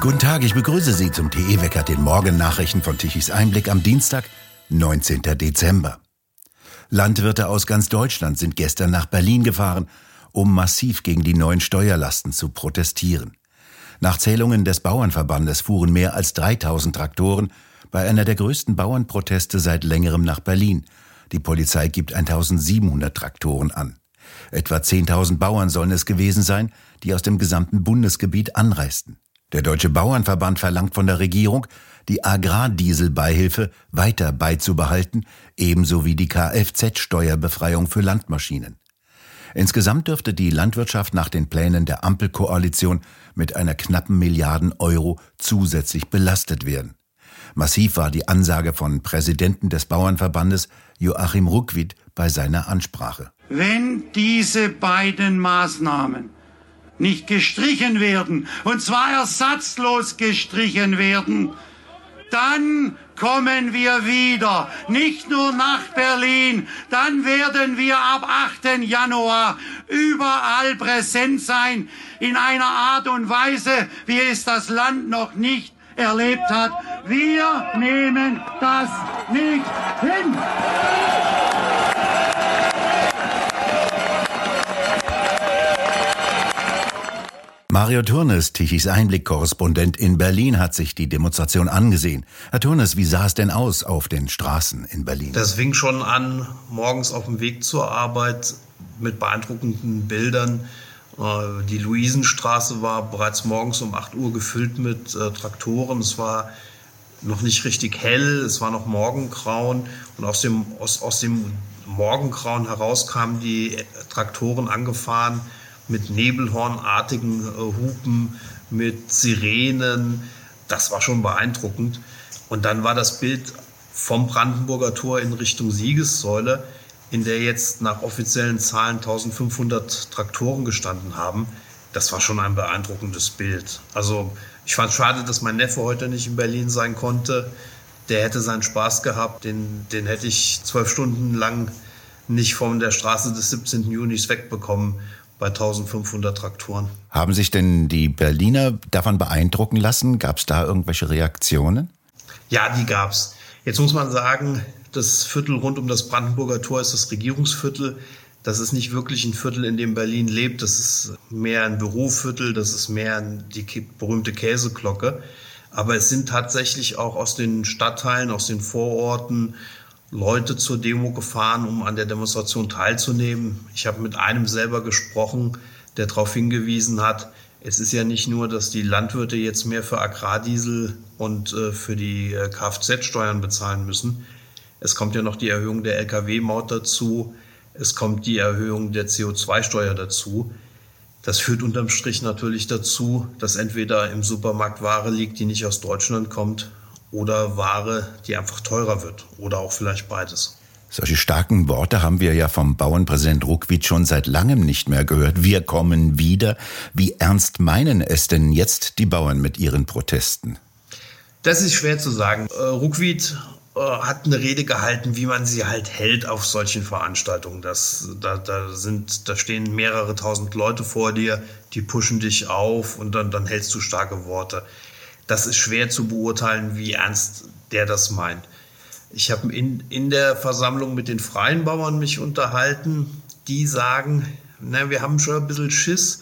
Guten Tag, ich begrüße Sie zum TE Wecker, den Morgennachrichten von Tichys Einblick am Dienstag, 19. Dezember. Landwirte aus ganz Deutschland sind gestern nach Berlin gefahren, um massiv gegen die neuen Steuerlasten zu protestieren. Nach Zählungen des Bauernverbandes fuhren mehr als 3000 Traktoren bei einer der größten Bauernproteste seit längerem nach Berlin. Die Polizei gibt 1700 Traktoren an. Etwa 10.000 Bauern sollen es gewesen sein, die aus dem gesamten Bundesgebiet anreisten. Der Deutsche Bauernverband verlangt von der Regierung, die Agrardieselbeihilfe weiter beizubehalten, ebenso wie die Kfz-Steuerbefreiung für Landmaschinen. Insgesamt dürfte die Landwirtschaft nach den Plänen der Ampelkoalition mit einer knappen Milliarden Euro zusätzlich belastet werden. Massiv war die Ansage von Präsidenten des Bauernverbandes Joachim Ruckwied bei seiner Ansprache. Wenn diese beiden Maßnahmen nicht gestrichen werden, und zwar ersatzlos gestrichen werden, dann kommen wir wieder, nicht nur nach Berlin, dann werden wir ab 8. Januar überall präsent sein, in einer Art und Weise, wie es das Land noch nicht erlebt hat. Wir nehmen das nicht hin. Mario Turnes, Tichys Einblick-Korrespondent in Berlin, hat sich die Demonstration angesehen. Herr Turnes, wie sah es denn aus auf den Straßen in Berlin? Das fing schon an, morgens auf dem Weg zur Arbeit mit beeindruckenden Bildern. Äh, die Luisenstraße war bereits morgens um 8 Uhr gefüllt mit äh, Traktoren. Es war noch nicht richtig hell, es war noch Morgengrauen und aus dem, aus, aus dem Morgengrauen heraus kamen die Traktoren angefahren mit nebelhornartigen äh, Hupen, mit Sirenen. Das war schon beeindruckend. Und dann war das Bild vom Brandenburger Tor in Richtung Siegessäule, in der jetzt nach offiziellen Zahlen 1500 Traktoren gestanden haben. Das war schon ein beeindruckendes Bild. Also ich fand schade, dass mein Neffe heute nicht in Berlin sein konnte. Der hätte seinen Spaß gehabt. Den, den hätte ich zwölf Stunden lang nicht von der Straße des 17. Junis wegbekommen bei 1500 Traktoren. Haben sich denn die Berliner davon beeindrucken lassen? Gab es da irgendwelche Reaktionen? Ja, die gab es. Jetzt muss man sagen, das Viertel rund um das Brandenburger Tor ist das Regierungsviertel. Das ist nicht wirklich ein Viertel, in dem Berlin lebt. Das ist mehr ein Büroviertel, das ist mehr die berühmte Käseglocke. Aber es sind tatsächlich auch aus den Stadtteilen, aus den Vororten Leute zur Demo gefahren, um an der Demonstration teilzunehmen. Ich habe mit einem selber gesprochen, der darauf hingewiesen hat, es ist ja nicht nur, dass die Landwirte jetzt mehr für Agrardiesel und äh, für die äh, Kfz-Steuern bezahlen müssen. Es kommt ja noch die Erhöhung der Lkw-Maut dazu. Es kommt die Erhöhung der CO2-Steuer dazu. Das führt unterm Strich natürlich dazu, dass entweder im Supermarkt Ware liegt, die nicht aus Deutschland kommt, oder Ware, die einfach teurer wird oder auch vielleicht beides. Solche starken Worte haben wir ja vom Bauernpräsident Ruckwied schon seit langem nicht mehr gehört. Wir kommen wieder. Wie ernst meinen es denn jetzt die Bauern mit ihren Protesten? Das ist schwer zu sagen. Äh, Ruckwied äh, hat eine Rede gehalten, wie man sie halt hält auf solchen Veranstaltungen. Das, da, da, sind, da stehen mehrere tausend Leute vor dir, die pushen dich auf und dann, dann hältst du starke Worte das ist schwer zu beurteilen, wie ernst der das meint. Ich habe in, in der Versammlung mit den freien Bauern mich unterhalten. Die sagen, na, wir haben schon ein bisschen Schiss,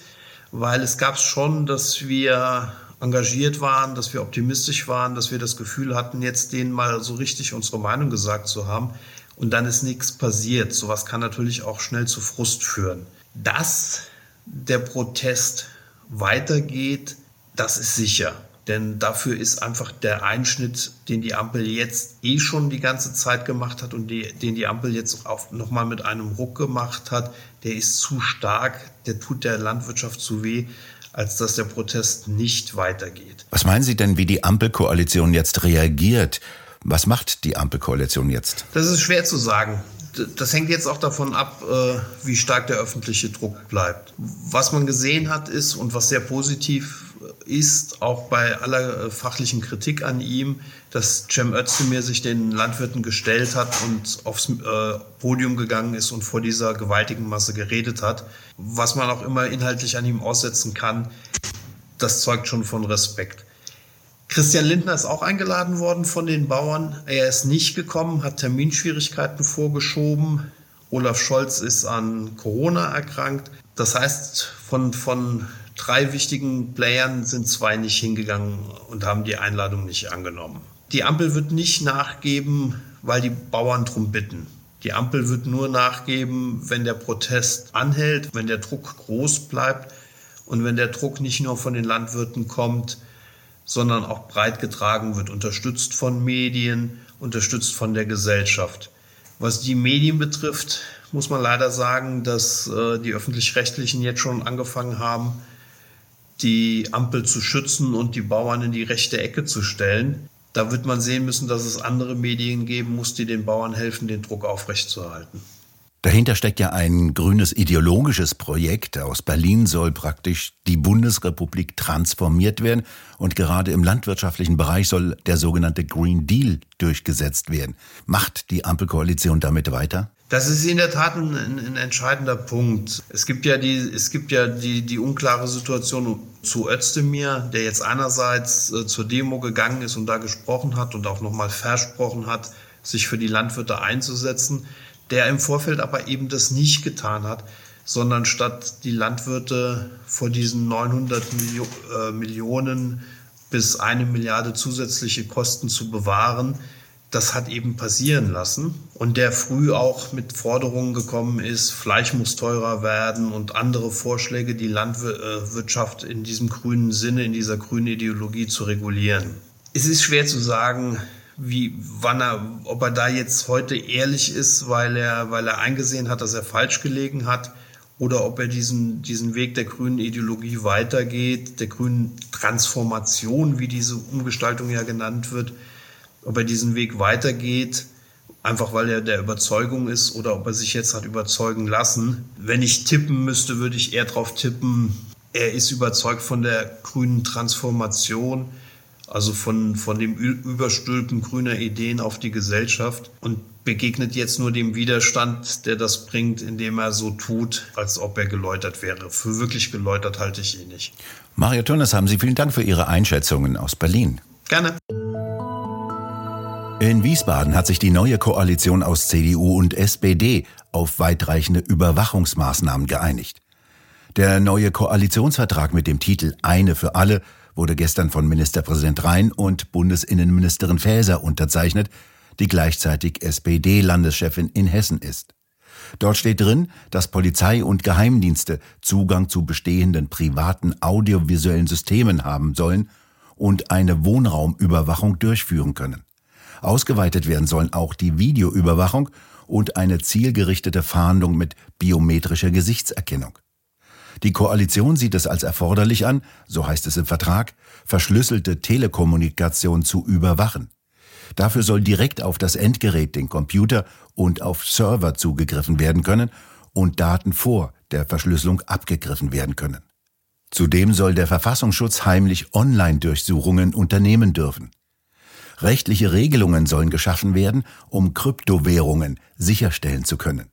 weil es gab schon, dass wir engagiert waren, dass wir optimistisch waren, dass wir das Gefühl hatten, jetzt denen mal so richtig unsere Meinung gesagt zu haben. Und dann ist nichts passiert. Sowas kann natürlich auch schnell zu Frust führen. Dass der Protest weitergeht, das ist sicher. Denn dafür ist einfach der Einschnitt, den die Ampel jetzt eh schon die ganze Zeit gemacht hat und die, den die Ampel jetzt auch nochmal mit einem Ruck gemacht hat, der ist zu stark, der tut der Landwirtschaft zu weh, als dass der Protest nicht weitergeht. Was meinen Sie denn, wie die Ampelkoalition jetzt reagiert? Was macht die Ampelkoalition jetzt? Das ist schwer zu sagen. Das hängt jetzt auch davon ab, äh, wie stark der öffentliche Druck bleibt. Was man gesehen hat, ist und was sehr positiv ist, auch bei aller äh, fachlichen Kritik an ihm, dass Cem Özdemir sich den Landwirten gestellt hat und aufs äh, Podium gegangen ist und vor dieser gewaltigen Masse geredet hat. Was man auch immer inhaltlich an ihm aussetzen kann, das zeugt schon von Respekt. Christian Lindner ist auch eingeladen worden von den Bauern. Er ist nicht gekommen, hat Terminschwierigkeiten vorgeschoben. Olaf Scholz ist an Corona erkrankt. Das heißt, von, von drei wichtigen Playern sind zwei nicht hingegangen und haben die Einladung nicht angenommen. Die Ampel wird nicht nachgeben, weil die Bauern drum bitten. Die Ampel wird nur nachgeben, wenn der Protest anhält, wenn der Druck groß bleibt und wenn der Druck nicht nur von den Landwirten kommt, sondern auch breit getragen wird, unterstützt von Medien, unterstützt von der Gesellschaft. Was die Medien betrifft, muss man leider sagen, dass äh, die öffentlich-rechtlichen jetzt schon angefangen haben, die Ampel zu schützen und die Bauern in die rechte Ecke zu stellen. Da wird man sehen müssen, dass es andere Medien geben muss, die den Bauern helfen, den Druck aufrechtzuerhalten. Dahinter steckt ja ein grünes ideologisches Projekt. Aus Berlin soll praktisch die Bundesrepublik transformiert werden und gerade im landwirtschaftlichen Bereich soll der sogenannte Green Deal durchgesetzt werden. Macht die Ampelkoalition damit weiter? Das ist in der Tat ein, ein, entscheidender Punkt. Es gibt ja die, es gibt ja die, die unklare Situation zu Özdemir, der jetzt einerseits äh, zur Demo gegangen ist und da gesprochen hat und auch nochmal versprochen hat, sich für die Landwirte einzusetzen, der im Vorfeld aber eben das nicht getan hat, sondern statt die Landwirte vor diesen 900 Milio äh, Millionen bis eine Milliarde zusätzliche Kosten zu bewahren, das hat eben passieren lassen und der früh auch mit Forderungen gekommen ist, Fleisch muss teurer werden und andere Vorschläge, die Landwirtschaft in diesem grünen Sinne, in dieser grünen Ideologie zu regulieren. Es ist schwer zu sagen, wie, wann er, ob er da jetzt heute ehrlich ist, weil er, weil er eingesehen hat, dass er falsch gelegen hat, oder ob er diesen, diesen Weg der grünen Ideologie weitergeht, der grünen Transformation, wie diese Umgestaltung ja genannt wird, ob er diesen Weg weitergeht, einfach weil er der Überzeugung ist oder ob er sich jetzt hat überzeugen lassen. Wenn ich tippen müsste, würde ich eher darauf tippen, er ist überzeugt von der grünen Transformation, also von, von dem Überstülpen grüner Ideen auf die Gesellschaft und begegnet jetzt nur dem Widerstand, der das bringt, indem er so tut, als ob er geläutert wäre. Für wirklich geläutert halte ich ihn nicht. Mario Tönnes, haben Sie vielen Dank für Ihre Einschätzungen aus Berlin. Gerne. In Wiesbaden hat sich die neue Koalition aus CDU und SPD auf weitreichende Überwachungsmaßnahmen geeinigt. Der neue Koalitionsvertrag mit dem Titel Eine für alle wurde gestern von Ministerpräsident Rhein und Bundesinnenministerin Faeser unterzeichnet, die gleichzeitig SPD-Landeschefin in Hessen ist. Dort steht drin, dass Polizei und Geheimdienste Zugang zu bestehenden privaten audiovisuellen Systemen haben sollen und eine Wohnraumüberwachung durchführen können. Ausgeweitet werden sollen auch die Videoüberwachung und eine zielgerichtete Fahndung mit biometrischer Gesichtserkennung. Die Koalition sieht es als erforderlich an, so heißt es im Vertrag, verschlüsselte Telekommunikation zu überwachen. Dafür soll direkt auf das Endgerät, den Computer und auf Server zugegriffen werden können und Daten vor der Verschlüsselung abgegriffen werden können. Zudem soll der Verfassungsschutz heimlich Online-Durchsuchungen unternehmen dürfen. Rechtliche Regelungen sollen geschaffen werden, um Kryptowährungen sicherstellen zu können.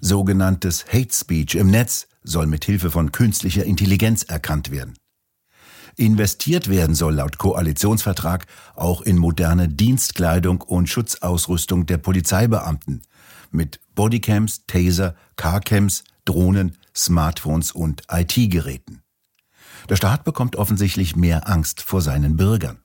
Sogenanntes Hate Speech im Netz soll mit Hilfe von künstlicher Intelligenz erkannt werden. Investiert werden soll laut Koalitionsvertrag auch in moderne Dienstkleidung und Schutzausrüstung der Polizeibeamten mit Bodycams, Taser, Carcams, Drohnen, Smartphones und IT-Geräten. Der Staat bekommt offensichtlich mehr Angst vor seinen Bürgern.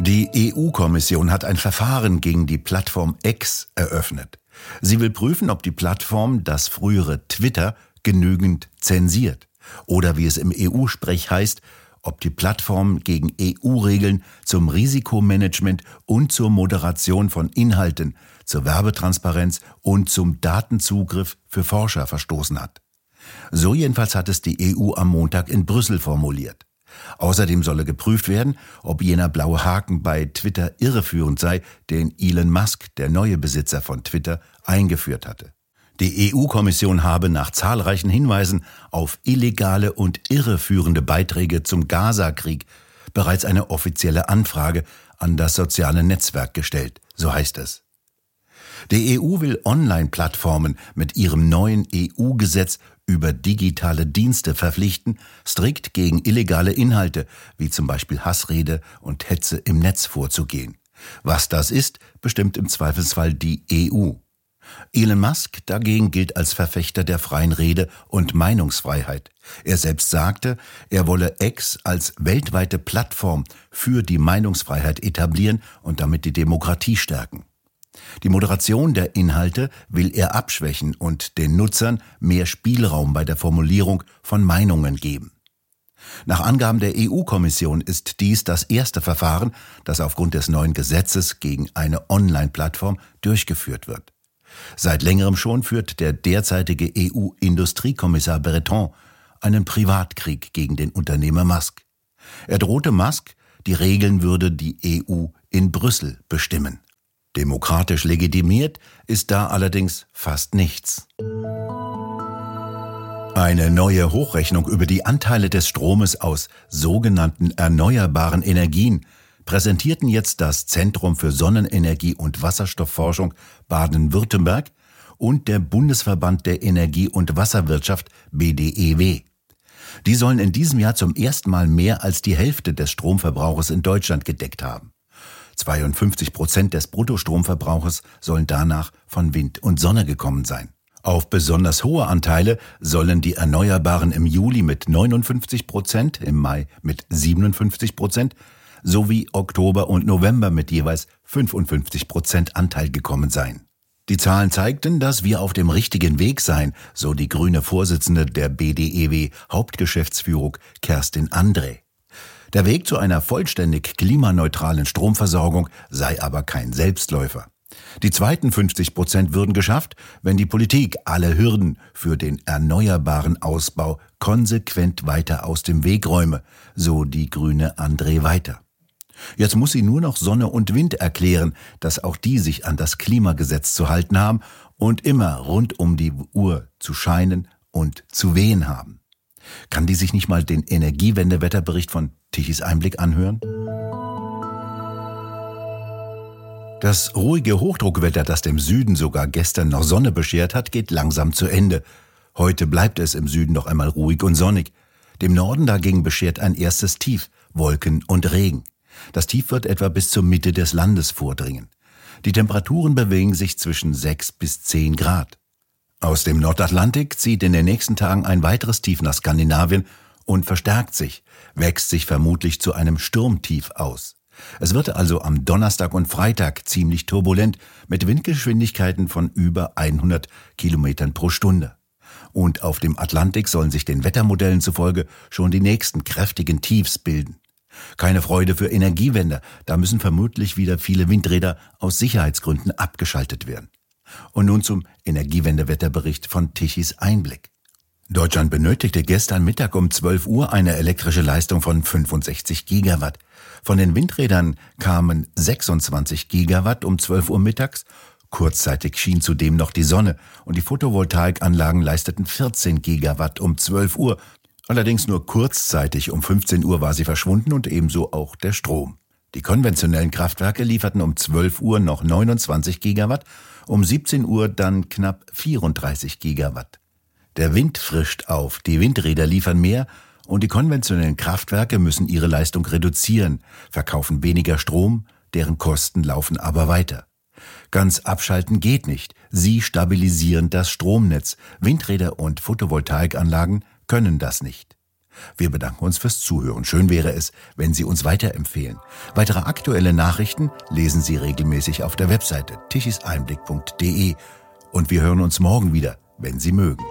Die EU-Kommission hat ein Verfahren gegen die Plattform X eröffnet. Sie will prüfen, ob die Plattform das frühere Twitter genügend zensiert oder wie es im EU-Sprech heißt, ob die Plattform gegen EU-Regeln zum Risikomanagement und zur Moderation von Inhalten, zur Werbetransparenz und zum Datenzugriff für Forscher verstoßen hat. So jedenfalls hat es die EU am Montag in Brüssel formuliert. Außerdem solle geprüft werden, ob jener blaue Haken bei Twitter irreführend sei, den Elon Musk, der neue Besitzer von Twitter, eingeführt hatte. Die EU-Kommission habe nach zahlreichen Hinweisen auf illegale und irreführende Beiträge zum Gaza-Krieg bereits eine offizielle Anfrage an das soziale Netzwerk gestellt, so heißt es. Die EU will Online-Plattformen mit ihrem neuen EU-Gesetz über digitale Dienste verpflichten, strikt gegen illegale Inhalte, wie zum Beispiel Hassrede und Hetze im Netz vorzugehen. Was das ist, bestimmt im Zweifelsfall die EU. Elon Musk dagegen gilt als Verfechter der freien Rede und Meinungsfreiheit. Er selbst sagte, er wolle X als weltweite Plattform für die Meinungsfreiheit etablieren und damit die Demokratie stärken. Die Moderation der Inhalte will er abschwächen und den Nutzern mehr Spielraum bei der Formulierung von Meinungen geben. Nach Angaben der EU-Kommission ist dies das erste Verfahren, das aufgrund des neuen Gesetzes gegen eine Online-Plattform durchgeführt wird. Seit längerem schon führt der derzeitige EU-Industriekommissar Breton einen Privatkrieg gegen den Unternehmer Musk. Er drohte Musk, die Regeln würde die EU in Brüssel bestimmen. Demokratisch legitimiert ist da allerdings fast nichts. Eine neue Hochrechnung über die Anteile des Stromes aus sogenannten erneuerbaren Energien präsentierten jetzt das Zentrum für Sonnenenergie und Wasserstoffforschung Baden-Württemberg und der Bundesverband der Energie- und Wasserwirtschaft BDEW. Die sollen in diesem Jahr zum ersten Mal mehr als die Hälfte des Stromverbrauches in Deutschland gedeckt haben. 52 Prozent des Bruttostromverbrauches sollen danach von Wind und Sonne gekommen sein. Auf besonders hohe Anteile sollen die Erneuerbaren im Juli mit 59 Prozent, im Mai mit 57 Prozent sowie Oktober und November mit jeweils 55 Prozent Anteil gekommen sein. Die Zahlen zeigten, dass wir auf dem richtigen Weg seien, so die grüne Vorsitzende der BDEW Hauptgeschäftsführung Kerstin André. Der Weg zu einer vollständig klimaneutralen Stromversorgung sei aber kein Selbstläufer. Die zweiten 50 Prozent würden geschafft, wenn die Politik alle Hürden für den erneuerbaren Ausbau konsequent weiter aus dem Weg räume, so die grüne André weiter. Jetzt muss sie nur noch Sonne und Wind erklären, dass auch die sich an das Klimagesetz zu halten haben und immer rund um die Uhr zu scheinen und zu wehen haben. Kann die sich nicht mal den Energiewendewetterbericht von Tichys Einblick anhören? Das ruhige Hochdruckwetter, das dem Süden sogar gestern noch Sonne beschert hat, geht langsam zu Ende. Heute bleibt es im Süden noch einmal ruhig und sonnig. Dem Norden dagegen beschert ein erstes Tief, Wolken und Regen. Das Tief wird etwa bis zur Mitte des Landes vordringen. Die Temperaturen bewegen sich zwischen 6 bis 10 Grad. Aus dem Nordatlantik zieht in den nächsten Tagen ein weiteres Tief nach Skandinavien und verstärkt sich, wächst sich vermutlich zu einem Sturmtief aus. Es wird also am Donnerstag und Freitag ziemlich turbulent mit Windgeschwindigkeiten von über 100 Kilometern pro Stunde. Und auf dem Atlantik sollen sich den Wettermodellen zufolge schon die nächsten kräftigen Tiefs bilden. Keine Freude für Energiewende, da müssen vermutlich wieder viele Windräder aus Sicherheitsgründen abgeschaltet werden. Und nun zum Energiewendewetterbericht von Tichys Einblick. Deutschland benötigte gestern Mittag um 12 Uhr eine elektrische Leistung von 65 Gigawatt. Von den Windrädern kamen 26 Gigawatt um 12 Uhr mittags. Kurzzeitig schien zudem noch die Sonne und die Photovoltaikanlagen leisteten 14 Gigawatt um 12 Uhr. Allerdings nur kurzzeitig um 15 Uhr war sie verschwunden und ebenso auch der Strom. Die konventionellen Kraftwerke lieferten um 12 Uhr noch 29 Gigawatt, um 17 Uhr dann knapp 34 Gigawatt. Der Wind frischt auf, die Windräder liefern mehr und die konventionellen Kraftwerke müssen ihre Leistung reduzieren, verkaufen weniger Strom, deren Kosten laufen aber weiter. Ganz abschalten geht nicht. Sie stabilisieren das Stromnetz. Windräder und Photovoltaikanlagen können das nicht. Wir bedanken uns fürs Zuhören. Schön wäre es, wenn Sie uns weiterempfehlen. Weitere aktuelle Nachrichten lesen Sie regelmäßig auf der Webseite tichiseinblick.de und wir hören uns morgen wieder, wenn Sie mögen.